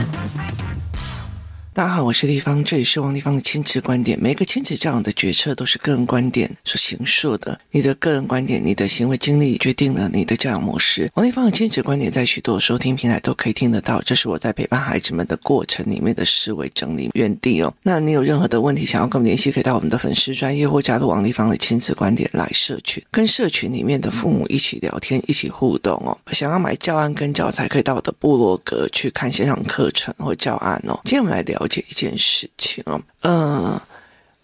Thank you. 大家好，我是丽芳，这里是王丽芳的亲子观点。每个亲子教养的决策都是个人观点所形塑的。你的个人观点、你的行为经历决定了你的教养模式。王丽芳的亲子观点在许多收听平台都可以听得到。这是我在陪伴孩子们的过程里面的思维整理原地哦。那你有任何的问题想要跟我们联系，可以到我们的粉丝专业或加入王丽芳的亲子观点来社群，跟社群里面的父母一起聊天、一起互动哦。想要买教案跟教材，可以到我的部落格去看线上课程或教案哦。今天我们来聊。解一件事情哦，嗯，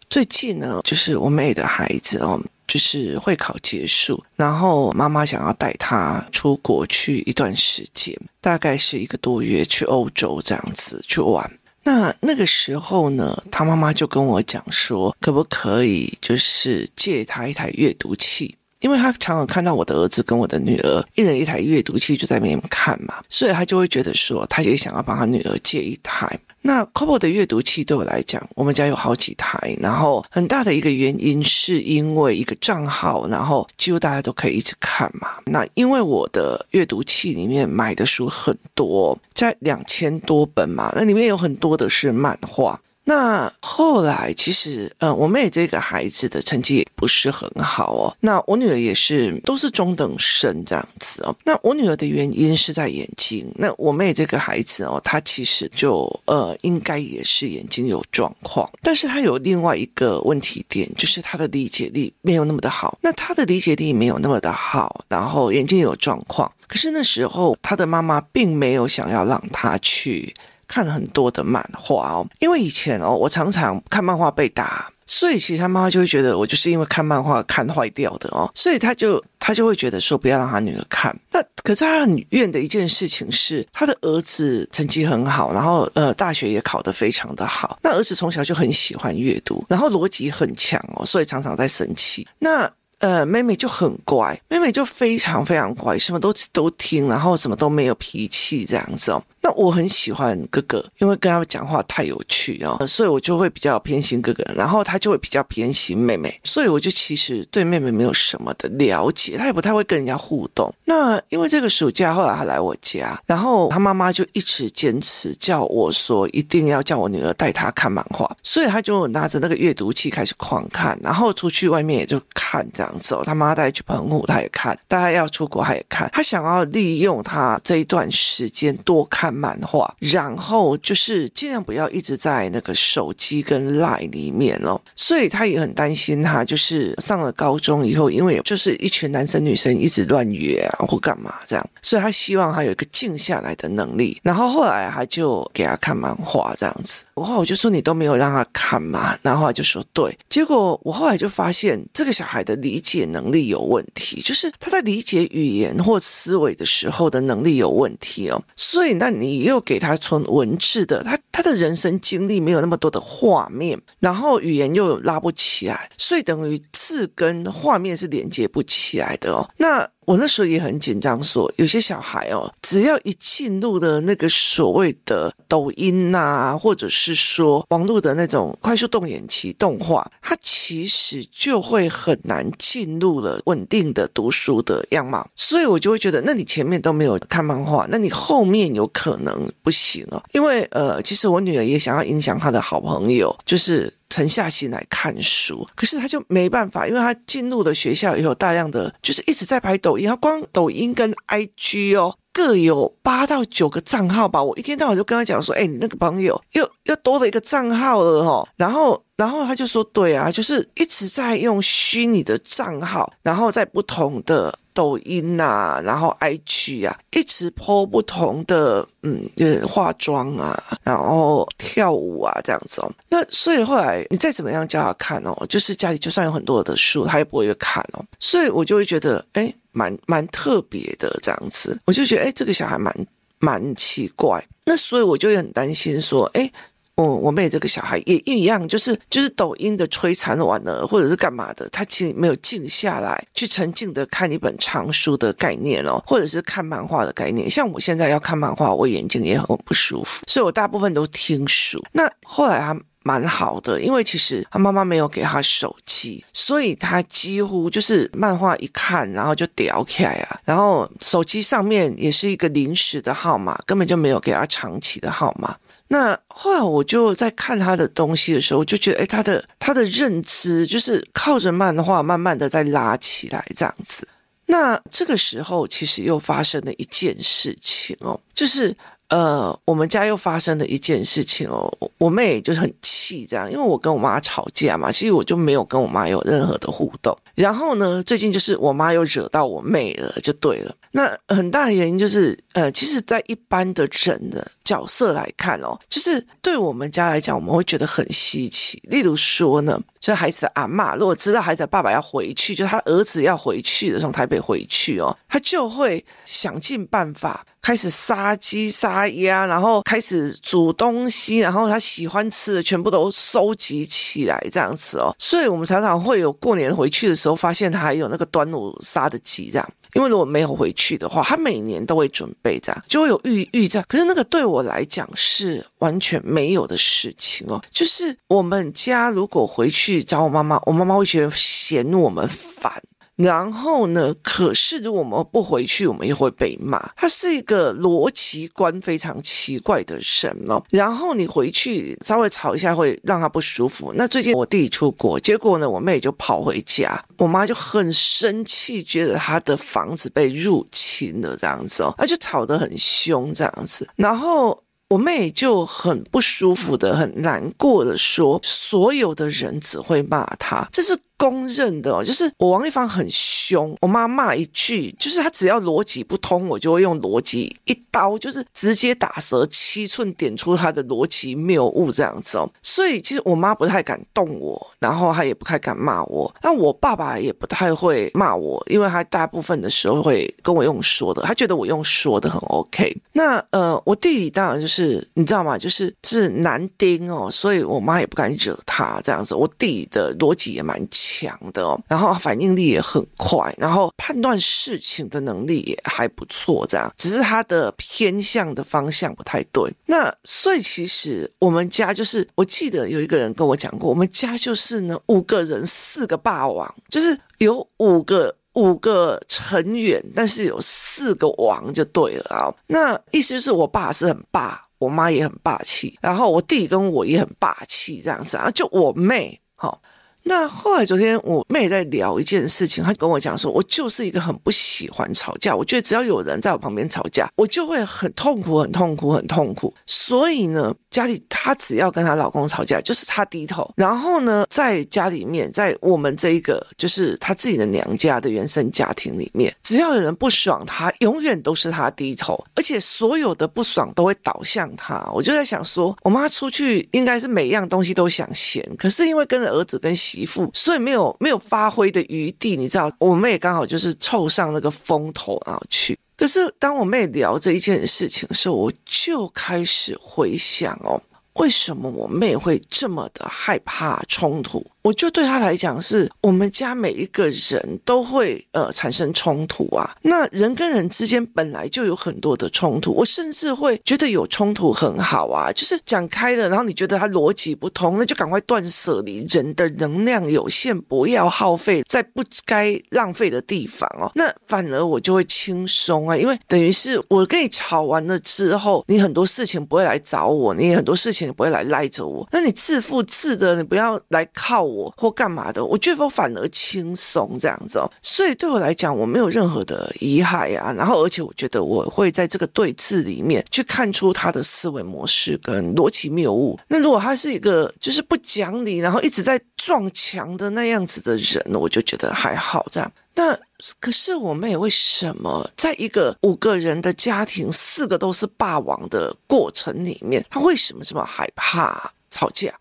最近呢，就是我妹的孩子哦，就是会考结束，然后妈妈想要带他出国去一段时间，大概是一个多月，去欧洲这样子去玩。那那个时候呢，他妈妈就跟我讲说，可不可以就是借他一台阅读器？因为他常常看到我的儿子跟我的女儿一人一台阅读器就在那边看嘛，所以他就会觉得说，他也想要帮他女儿借一台。那 Kobo 的阅读器对我来讲，我们家有好几台，然后很大的一个原因是因为一个账号，然后几乎大家都可以一直看嘛。那因为我的阅读器里面买的书很多，在两千多本嘛，那里面有很多的是漫画。那后来其实，呃，我妹这个孩子的成绩也不是很好哦。那我女儿也是，都是中等生这样子哦。那我女儿的原因是在眼睛。那我妹这个孩子哦，她其实就呃，应该也是眼睛有状况。但是她有另外一个问题点，就是她的理解力没有那么的好。那她的理解力没有那么的好，然后眼睛有状况。可是那时候她的妈妈并没有想要让她去。看了很多的漫画哦，因为以前哦，我常常看漫画被打，所以其实他妈妈就会觉得我就是因为看漫画看坏掉的哦，所以他就他就会觉得说不要让他女儿看。那可是他很怨的一件事情是，他的儿子成绩很好，然后呃大学也考得非常的好。那儿子从小就很喜欢阅读，然后逻辑很强哦，所以常常在生气。那呃，妹妹就很乖，妹妹就非常非常乖，什么都都听，然后什么都没有脾气这样子哦。那我很喜欢哥哥，因为跟他们讲话太有趣哦，所以我就会比较偏心哥哥，然后他就会比较偏心妹妹，所以我就其实对妹妹没有什么的了解，他也不太会跟人家互动。那因为这个暑假后来他来我家，然后他妈妈就一直坚持叫我说一定要叫我女儿带他看漫画，所以他就拿着那个阅读器开始狂看，然后出去外面也就看这样走。他妈带去澎湖他也看，大家要出国他也看，他想要利用他这一段时间多看。漫画，然后就是尽量不要一直在那个手机跟 LINE 里面哦，所以他也很担心他就是上了高中以后，因为就是一群男生女生一直乱约啊或干嘛这样，所以他希望他有一个静下来的能力。然后后来他就给他看漫画这样子，然后我就说你都没有让他看嘛，然后他就说对。结果我后来就发现这个小孩的理理解能力有问题，就是他在理解语言或思维的时候的能力有问题哦。所以那你。又给他纯文字的，他他的人生经历没有那么多的画面，然后语言又拉不起来，所以等于字跟画面是连接不起来的哦。那我那时候也很紧张，说有些小孩哦，只要一进入了那个所谓的抖音呐、啊，或者是说网络的那种快速动眼期动画，他其实就会很难进入了稳定的读书的样貌。所以我就会觉得，那你前面都没有看漫画，那你后面有可能不行哦。因为呃，其实我女儿也想要影响她的好朋友，就是。沉下心来看书，可是他就没办法，因为他进入了学校以后，大量的就是一直在拍抖音，他光抖音跟 IG 哦，各有八到九个账号吧。我一天到晚就跟他讲说，哎，你那个朋友又又多了一个账号了哦，然后。然后他就说：“对啊，就是一直在用虚拟的账号，然后在不同的抖音啊，然后 IG 啊，一直 po 不同的嗯，就是化妆啊，然后跳舞啊这样子哦。那所以后来你再怎么样叫他看哦，就是家里就算有很多的书，他也不会看哦。所以我就会觉得，哎，蛮蛮特别的这样子。我就觉得，哎，这个小孩蛮蛮奇怪。那所以我就很担心说，哎。”我、我妹这个小孩也一样，就是就是抖音的摧残完了，或者是干嘛的，他其实没有静下来去沉静的看一本长书的概念哦，或者是看漫画的概念。像我现在要看漫画，我眼睛也很不舒服，所以我大部分都听书。那后来他蛮好的，因为其实他妈妈没有给他手机，所以他几乎就是漫画一看，然后就掉开啊。然后手机上面也是一个临时的号码，根本就没有给他长期的号码。那后来我就在看他的东西的时候，就觉得，诶，他的他的认知就是靠着漫画慢慢的在拉起来这样子。那这个时候其实又发生了一件事情哦，就是。呃，我们家又发生了一件事情哦，我妹就是很气这样，因为我跟我妈吵架嘛，其实我就没有跟我妈有任何的互动。然后呢，最近就是我妈又惹到我妹了，就对了。那很大的原因就是，呃，其实，在一般的人的角色来看哦，就是对我们家来讲，我们会觉得很稀奇。例如说呢，就孩子的阿嬷，如果知道孩子的爸爸要回去，就他儿子要回去的，从台北回去哦，他就会想尽办法开始杀鸡杀鸭，然后开始煮东西，然后他喜欢吃的全部都收集起来，这样子哦。所以我们常常会有过年回去的时候，发现他还有那个端午杀的鸡这样。因为如果没有回去的话，他每年都会准备这样，就会有预预这样。可是那个对我来讲是完全没有的事情哦。就是我们家如果回去找我妈妈，我妈妈会觉得嫌我们烦。然后呢，可是如果我们不回去，我们又会被骂。他是一个逻辑观非常奇怪的人哦。然后你回去稍微吵一下，会让他不舒服。那最近我弟出国，结果呢，我妹就跑回家，我妈就很生气，觉得她的房子被入侵了这样子哦，那就吵得很凶这样子。然后我妹就很不舒服的、很难过的说，所有的人只会骂她，这是。公认的哦，就是我王一凡很凶，我妈骂一句，就是她只要逻辑不通，我就会用逻辑一刀，就是直接打蛇七寸，点出她的逻辑谬误这样子哦。所以其实我妈不太敢动我，然后她也不太敢骂我。那我爸爸也不太会骂我，因为他大部分的时候会跟我用说的，他觉得我用说的很 OK。那呃，我弟弟当然就是你知道吗？就是是男丁哦，所以我妈也不敢惹他这样子。我弟的逻辑也蛮强。的哦，然后反应力也很快，然后判断事情的能力也还不错，这样只是他的偏向的方向不太对。那所以其实我们家就是，我记得有一个人跟我讲过，我们家就是呢五个人四个霸王，就是有五个五个成员，但是有四个王就对了啊。那意思就是我爸是很霸，我妈也很霸气，然后我弟跟我也很霸气，这样子啊，就我妹好。那后来昨天我妹在聊一件事情，她跟我讲说，我就是一个很不喜欢吵架，我觉得只要有人在我旁边吵架，我就会很痛苦、很痛苦、很痛苦。所以呢，家里她只要跟她老公吵架，就是她低头。然后呢，在家里面，在我们这一个就是她自己的娘家的原生家庭里面，只要有人不爽，她永远都是她低头，而且所有的不爽都会导向她。我就在想说，我妈出去应该是每一样东西都想嫌，可是因为跟着儿子跟媳。媳妇，所以没有没有发挥的余地，你知道，我妹刚好就是凑上那个风头然后去。可是当我妹聊这一件事情的时候，我就开始回想哦，为什么我妹会这么的害怕冲突？我就对他来讲，是我们家每一个人都会呃产生冲突啊。那人跟人之间本来就有很多的冲突，我甚至会觉得有冲突很好啊，就是讲开了。然后你觉得他逻辑不通，那就赶快断舍离。人的能量有限，不要耗费在不该浪费的地方哦。那反而我就会轻松啊，因为等于是我跟你吵完了之后，你很多事情不会来找我，你很多事情也不会来赖着我。那你自负自的，你不要来靠我。或干嘛的，我觉得我反而轻松这样子哦，所以对我来讲，我没有任何的遗憾啊。然后，而且我觉得我会在这个对峙里面去看出他的思维模式跟逻辑谬误。那如果他是一个就是不讲理，然后一直在撞墙的那样子的人，我就觉得还好这样。那可是我妹为什么在一个五个人的家庭，四个都是霸王的过程里面，她为什么这么害怕吵架？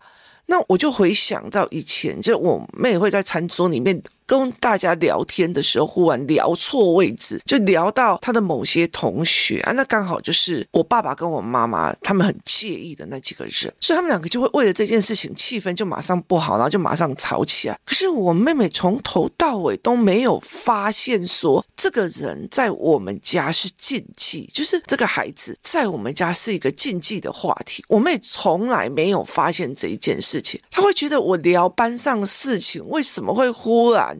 那我就回想到以前，就我妹会在餐桌里面跟大家聊天的时候，忽然聊错位置，就聊到他的某些同学啊，那刚好就是我爸爸跟我妈妈他们很介意的那几个人，所以他们两个就会为了这件事情气氛就马上不好，然后就马上吵起来。可是我妹妹从头到尾都没有发现说这个人在我们家是禁忌，就是这个孩子在我们家是一个禁忌的话题。我妹从来没有发现这一件事情，她会觉得我聊班上的事情，为什么会忽然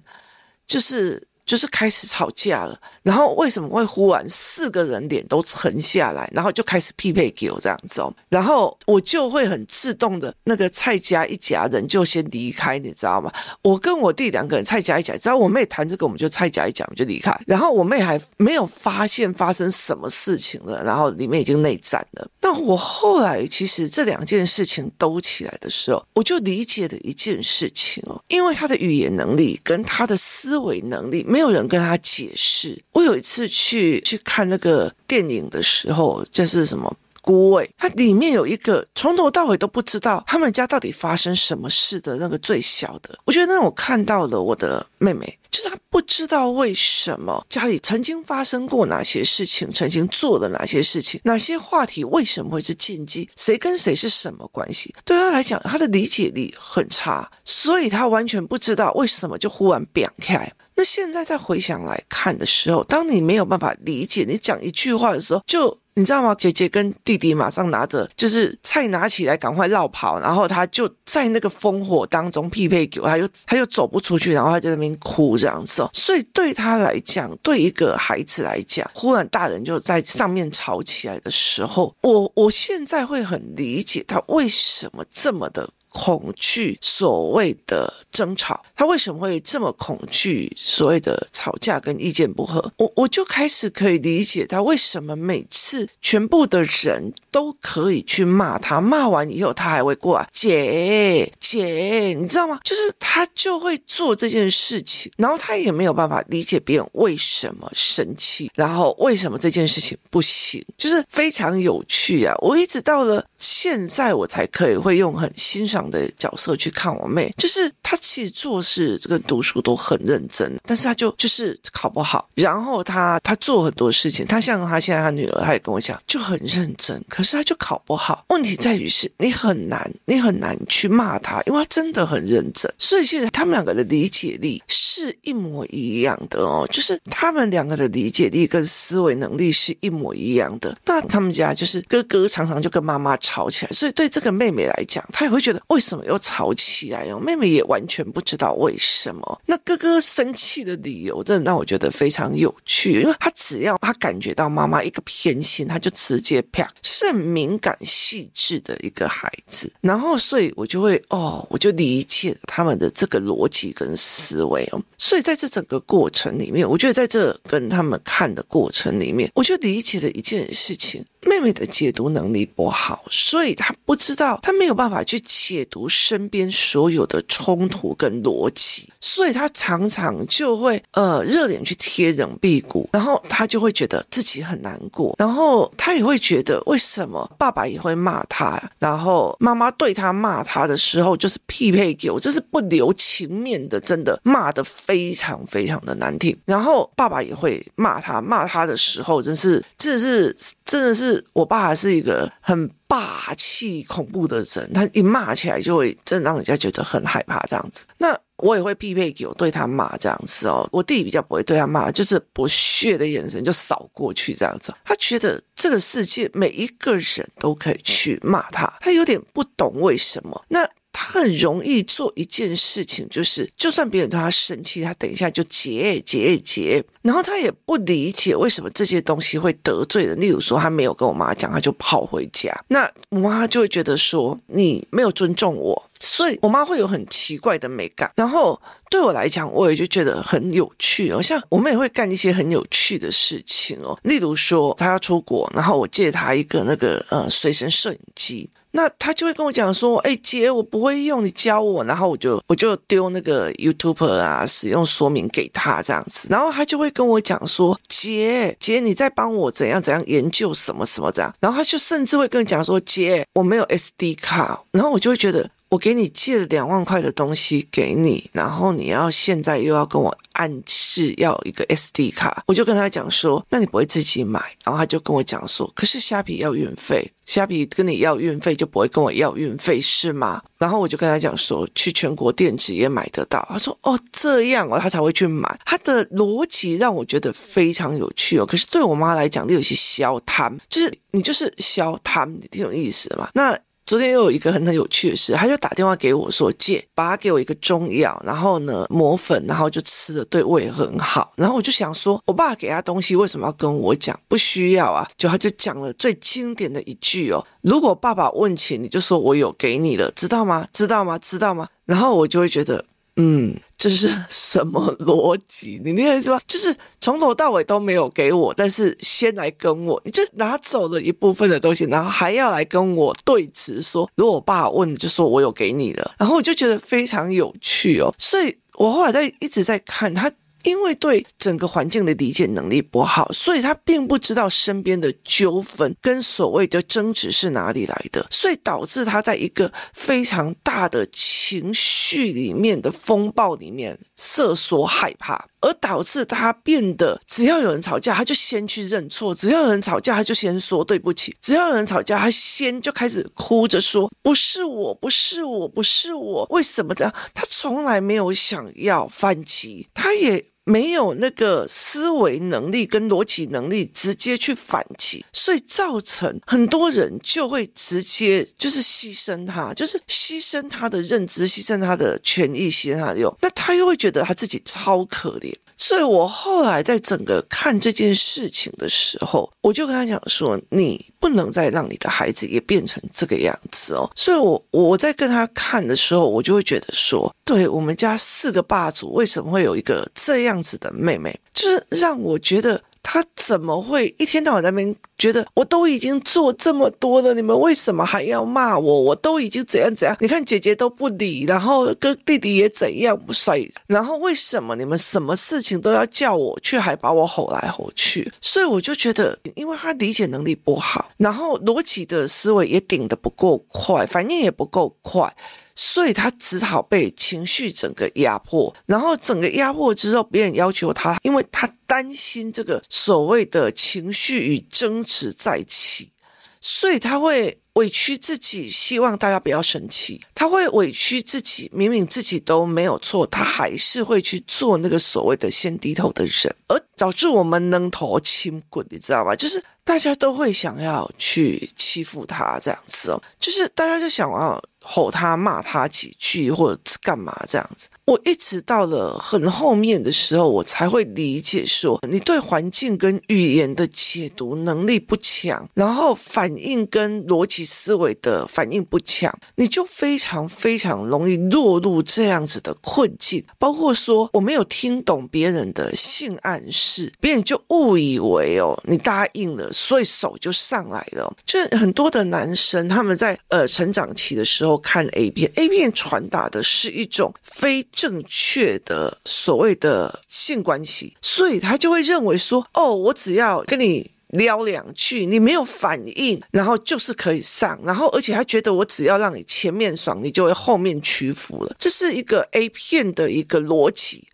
就是。就是开始吵架了，然后为什么会忽然四个人脸都沉下来，然后就开始匹配给我这样子哦，然后我就会很自动的那个蔡家一家人就先离开，你知道吗？我跟我弟两个人，蔡家一家，只要我妹谈这个，我们就蔡家一家，我们就离开。然后我妹还没有发现发生什么事情了，然后里面已经内战了。那我后来其实这两件事情都起来的时候，我就理解了一件事情哦，因为他的语言能力跟他的思维能力。没有人跟他解释。我有一次去去看那个电影的时候，就是什么孤味，它里面有一个从头到尾都不知道他们家到底发生什么事的那个最小的。我觉得那我看到了我的妹妹，就是她不知道为什么家里曾经发生过哪些事情，曾经做了哪些事情，哪些话题为什么会是禁忌，谁跟谁是什么关系？对她来讲，她的理解力很差，所以她完全不知道为什么就忽然变开。那现在再回想来看的时候，当你没有办法理解你讲一句话的时候，就你知道吗？姐姐跟弟弟马上拿着就是菜拿起来，赶快绕跑，然后他就在那个烽火当中匹配给我，他又他又走不出去，然后他在那边哭这样子。所以对他来讲，对一个孩子来讲，忽然大人就在上面吵起来的时候，我我现在会很理解他为什么这么的。恐惧所谓的争吵，他为什么会这么恐惧所谓的吵架跟意见不合？我我就开始可以理解他为什么每次全部的人都可以去骂他，骂完以后他还会过来，姐姐，你知道吗？就是他就会做这件事情，然后他也没有办法理解别人为什么生气，然后为什么这件事情不行，就是非常有趣啊！我一直到了现在，我才可以会用很欣赏。的角色去看我妹，就是她其实做事这个读书都很认真，但是她就就是考不好。然后她她做很多事情，她像她现在她女儿，她也跟我讲就很认真，可是她就考不好。问题在于是你很难，你很难去骂她，因为他真的很认真。所以其实他们两个的理解力是一模一样的哦，就是他们两个的理解力跟思维能力是一模一样的。那他们家就是哥哥常常就跟妈妈吵起来，所以对这个妹妹来讲，她也会觉得。为什么又吵起来哦？妹妹也完全不知道为什么。那哥哥生气的理由，真的让我觉得非常有趣。因为他只要他感觉到妈妈一个偏心，他就直接啪，就是很敏感细致的一个孩子。然后，所以我就会哦，我就理解他们的这个逻辑跟思维哦。所以在这整个过程里面，我觉得在这跟他们看的过程里面，我就理解了一件事情。妹妹的解读能力不好，所以她不知道，她没有办法去解读身边所有的冲突跟逻辑，所以她常常就会呃热脸去贴冷屁股，然后她就会觉得自己很难过，然后她也会觉得为什么爸爸也会骂她，然后妈妈对她骂她的时候就是匹配给我，这是不留情面的，真的骂的非常非常的难听，然后爸爸也会骂她，骂她的时候真是真的是真的是。我爸是一个很霸气、恐怖的人，他一骂起来就会真的让人家觉得很害怕这样子。那我也会必备给我对他骂这样子哦。我弟比较不会对他骂，就是不屑的眼神就扫过去这样子。他觉得这个世界每一个人都可以去骂他，他有点不懂为什么。那。他很容易做一件事情，就是就算别人对他生气，他等一下就结结结，然后他也不理解为什么这些东西会得罪人。例如说，他没有跟我妈讲，他就跑回家，那我妈就会觉得说你没有尊重我，所以我妈会有很奇怪的美感。然后对我来讲，我也就觉得很有趣哦，像我们也会干一些很有趣的事情哦，例如说他要出国，然后我借他一个那个呃随身摄影机。那他就会跟我讲说：“哎，姐，我不会用，你教我。”然后我就我就丢那个 YouTube 啊使用说明给他这样子，然后他就会跟我讲说：“姐，姐，你在帮我怎样怎样研究什么什么这样。”然后他就甚至会跟我讲说：“姐，我没有 SD 卡。”然后我就会觉得。我给你借了两万块的东西给你，然后你要现在又要跟我暗示要一个 SD 卡，我就跟他讲说，那你不会自己买？然后他就跟我讲说，可是虾皮要运费，虾皮跟你要运费就不会跟我要运费是吗？然后我就跟他讲说，去全国电子也买得到。他说哦这样哦，他才会去买。他的逻辑让我觉得非常有趣哦。可是对我妈来讲，就有些消贪，就是你就是消贪，你挺有意思嘛。那。昨天又有一个很很有趣的事，他就打电话给我说借，把他给我一个中药，然后呢磨粉，然后就吃了，对胃很好。然后我就想说，我爸给他东西为什么要跟我讲？不需要啊，就他就讲了最经典的一句哦，如果爸爸问起，你就说我有给你了，知道吗？知道吗？知道吗？然后我就会觉得。嗯，这是什么逻辑？你那意思吧？就是从头到尾都没有给我，但是先来跟我，你就拿走了一部分的东西，然后还要来跟我对峙，说如果我爸问，就说我有给你了，然后我就觉得非常有趣哦。所以我后来在一直在看他。因为对整个环境的理解能力不好，所以他并不知道身边的纠纷跟所谓的争执是哪里来的，所以导致他在一个非常大的情绪里面的风暴里面瑟缩害怕，而导致他变得只要有人吵架，他就先去认错；只要有人吵架，他就先说对不起；只要有人吵架，他先就开始哭着说不是我，不是我，不是我，为什么这样？他从来没有想要反击，他也。没有那个思维能力跟逻辑能力，直接去反击，所以造成很多人就会直接就是牺牲他，就是牺牲他的认知，牺牲他的权益，牺牲他的用，那他又会觉得他自己超可怜。所以我后来在整个看这件事情的时候，我就跟他讲说：“你不能再让你的孩子也变成这个样子哦。”所以我，我在跟他看的时候，我就会觉得说：“对我们家四个霸主，为什么会有一个这样子的妹妹？就是让我觉得。”他怎么会一天到晚在那边觉得我都已经做这么多了，你们为什么还要骂我？我都已经怎样怎样？你看姐姐都不理，然后跟弟弟也怎样不甩，然后为什么你们什么事情都要叫我，却还把我吼来吼去？所以我就觉得，因为他理解能力不好，然后逻辑的思维也顶得不够快，反应也不够快。所以他只好被情绪整个压迫，然后整个压迫之后，别人要求他，因为他担心这个所谓的情绪与争执再起，所以他会委屈自己，希望大家不要生气。他会委屈自己，明明自己都没有错，他还是会去做那个所谓的先低头的人，而导致我们能头轻滚，你知道吗？就是大家都会想要去欺负他这样子哦，就是大家就想要。吼他骂他几句或者干嘛这样子，我一直到了很后面的时候，我才会理解说，你对环境跟语言的解读能力不强，然后反应跟逻辑思维的反应不强，你就非常非常容易落入这样子的困境。包括说我没有听懂别人的性暗示，别人就误以为哦你答应了，所以手就上来了。就很多的男生他们在呃成长期的时候。看 A 片，A 片传达的是一种非正确的所谓的性关系，所以他就会认为说，哦，我只要跟你撩两句，你没有反应，然后就是可以上，然后而且他觉得我只要让你前面爽，你就会后面屈服了，这是一个 A 片的一个逻辑，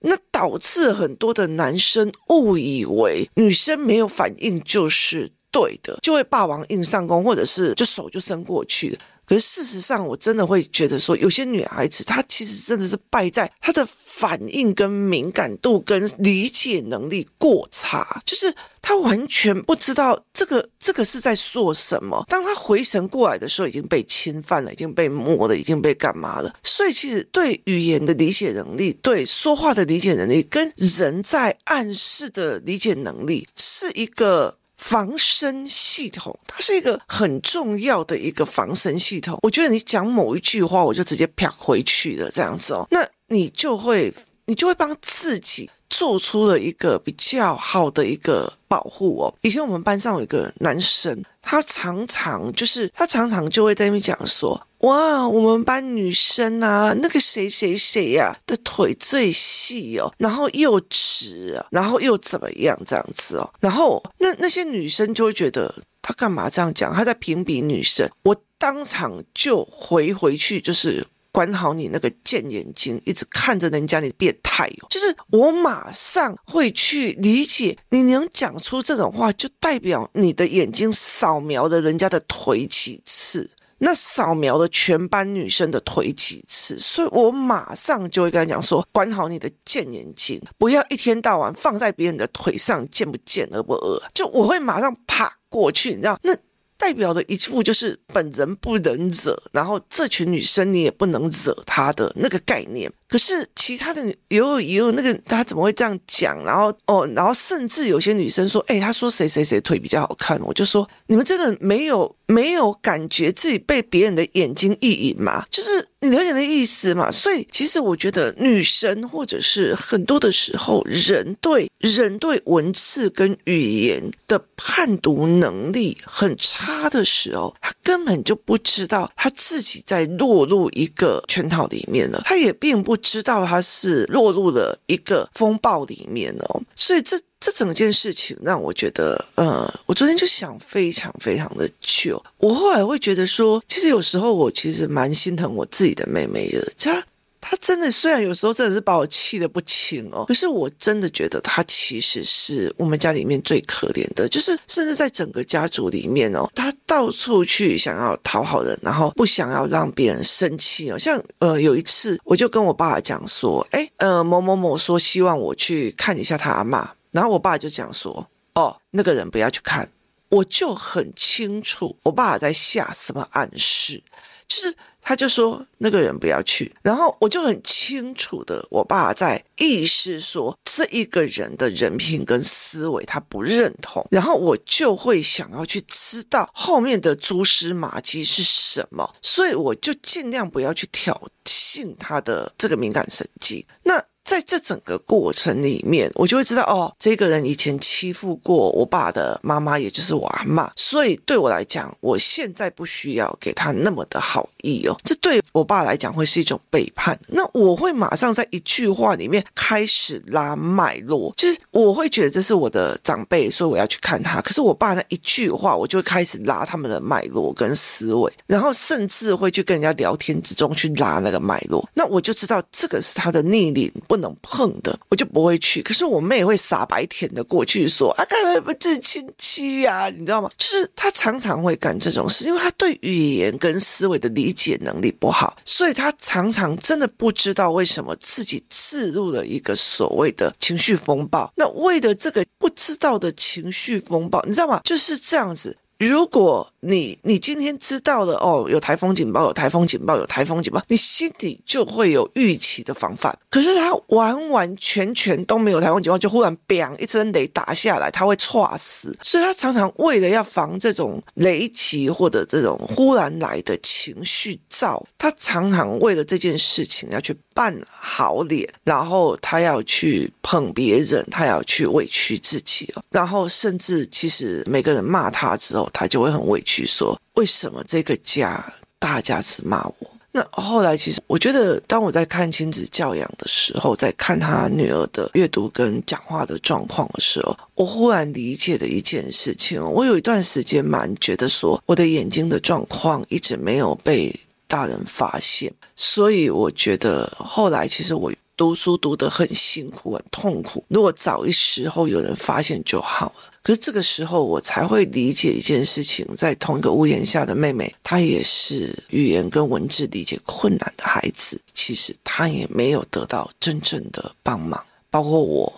那导致很多的男生误以为女生没有反应就是对的，就会霸王硬上弓，或者是就手就伸过去了。可是事实上，我真的会觉得说，有些女孩子她其实真的是败在她的反应跟敏感度跟理解能力过差，就是她完全不知道这个这个是在说什么。当她回神过来的时候，已经被侵犯了，已经被摸了，已经被干嘛了。所以，其实对语言的理解能力、对说话的理解能力，跟人在暗示的理解能力，是一个。防身系统，它是一个很重要的一个防身系统。我觉得你讲某一句话，我就直接啪回去了，这样子哦，那你就会，你就会帮自己做出了一个比较好的一个保护哦。以前我们班上有一个男生，他常常就是他常常就会在那边讲说。哇，我们班女生啊，那个谁谁谁呀的腿最细哦，然后又直啊，然后又怎么样这样子哦，然后那那些女生就会觉得他干嘛这样讲？他在评比女生，我当场就回回去就是。管好你那个贱眼睛，一直看着人家，你变态哦！就是我马上会去理解，你能讲出这种话，就代表你的眼睛扫描了人家的腿几次，那扫描了全班女生的腿几次，所以我马上就会跟他讲说：管好你的贱眼睛，不要一天到晚放在别人的腿上，贱不贱，恶不恶？就我会马上爬过去，你知道那。代表的一副就是本人不能惹，然后这群女生你也不能惹她的那个概念。可是其他的也有也有那个他怎么会这样讲？然后哦，然后甚至有些女生说：“哎，他说谁谁谁腿比较好看。”我就说：“你们真的没有没有感觉自己被别人的眼睛意淫吗？就是你了解的意思嘛？所以其实我觉得女生或者是很多的时候，人对人对文字跟语言的判读能力很差的时候，他根本就不知道他自己在落入一个圈套里面了，他也并不。知道他是落入了一个风暴里面哦，所以这这整件事情让我觉得，呃，我昨天就想非常非常的久。我后来会觉得说，其实有时候我其实蛮心疼我自己的妹妹的，她。他真的，虽然有时候真的是把我气得不轻哦，可是我真的觉得他其实是我们家里面最可怜的，就是甚至在整个家族里面哦，他到处去想要讨好人，然后不想要让别人生气哦。像呃有一次，我就跟我爸爸讲说，哎呃某某某说希望我去看一下他阿嬷，然后我爸就讲说，哦那个人不要去看，我就很清楚我爸爸在下什么暗示，就是。他就说那个人不要去，然后我就很清楚的，我爸在意识说这一个人的人品跟思维他不认同，然后我就会想要去知道后面的蛛丝马迹是什么，所以我就尽量不要去挑衅他的这个敏感神经。那。在这整个过程里面，我就会知道哦，这个人以前欺负过我爸的妈妈，也就是我阿嬷，所以对我来讲，我现在不需要给他那么的好意哦。这对我爸来讲会是一种背叛。那我会马上在一句话里面开始拉脉络，就是我会觉得这是我的长辈，所以我要去看他。可是我爸那一句话，我就会开始拉他们的脉络跟思维，然后甚至会去跟人家聊天之中去拉那个脉络。那我就知道这个是他的逆鳞。不不能碰的，我就不会去。可是我妹会傻白甜的过去说：“啊，干嘛不是亲戚呀？”你知道吗？就是她常常会干这种事，因为她对语言跟思维的理解能力不好，所以她常常真的不知道为什么自己置入了一个所谓的情绪风暴。那为了这个不知道的情绪风暴，你知道吗？就是这样子。如果你你今天知道了哦，有台风警报，有台风警报，有台风警报，你心里就会有预期的防范。可是他完完全全都没有台风警报，就忽然砰一声雷打下来，他会猝死。所以他常常为了要防这种雷击或者这种忽然来的情绪躁，他常常为了这件事情要去扮好脸，然后他要去捧别人，他要去委屈自己哦，然后甚至其实每个人骂他之后。他就会很委屈，说：“为什么这个家大家只骂我？”那后来，其实我觉得，当我在看亲子教养的时候，在看他女儿的阅读跟讲话的状况的时候，我忽然理解了一件事情。我有一段时间蛮觉得说，我的眼睛的状况一直没有被大人发现，所以我觉得后来其实我。读书读得很辛苦，很痛苦。如果早一时候有人发现就好了。可是这个时候我才会理解一件事情：在同一个屋檐下的妹妹，她也是语言跟文字理解困难的孩子。其实她也没有得到真正的帮忙，包括我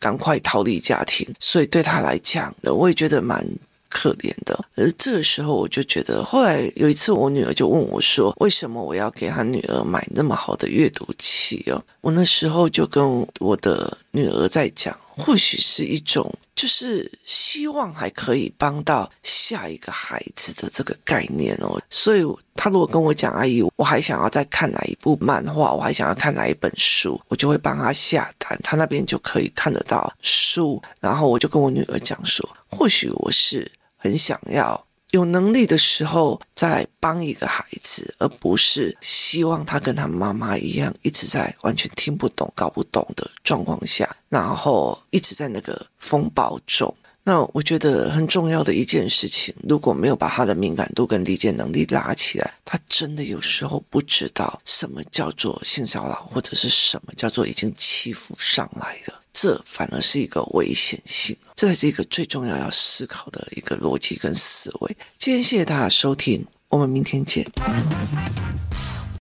赶快逃离家庭，所以对她来讲，我也觉得蛮。可怜的，而这个时候我就觉得，后来有一次我女儿就问我说：“为什么我要给她女儿买那么好的阅读器哦？”我那时候就跟我的女儿在讲，或许是一种就是希望还可以帮到下一个孩子的这个概念哦。所以她如果跟我讲：“阿姨，我还想要再看哪一部漫画，我还想要看哪一本书”，我就会帮她下单，她那边就可以看得到书。然后我就跟我女儿讲说：“或许我是。”很想要有能力的时候在帮一个孩子，而不是希望他跟他妈妈一样，一直在完全听不懂、搞不懂的状况下，然后一直在那个风暴中。那我觉得很重要的一件事情，如果没有把他的敏感度跟理解能力拉起来，他真的有时候不知道什么叫做性骚扰，或者是什么叫做已经欺负上来了，这反而是一个危险性。这才是一个最重要要思考的一个逻辑跟思维。今天谢谢大家收听，我们明天见。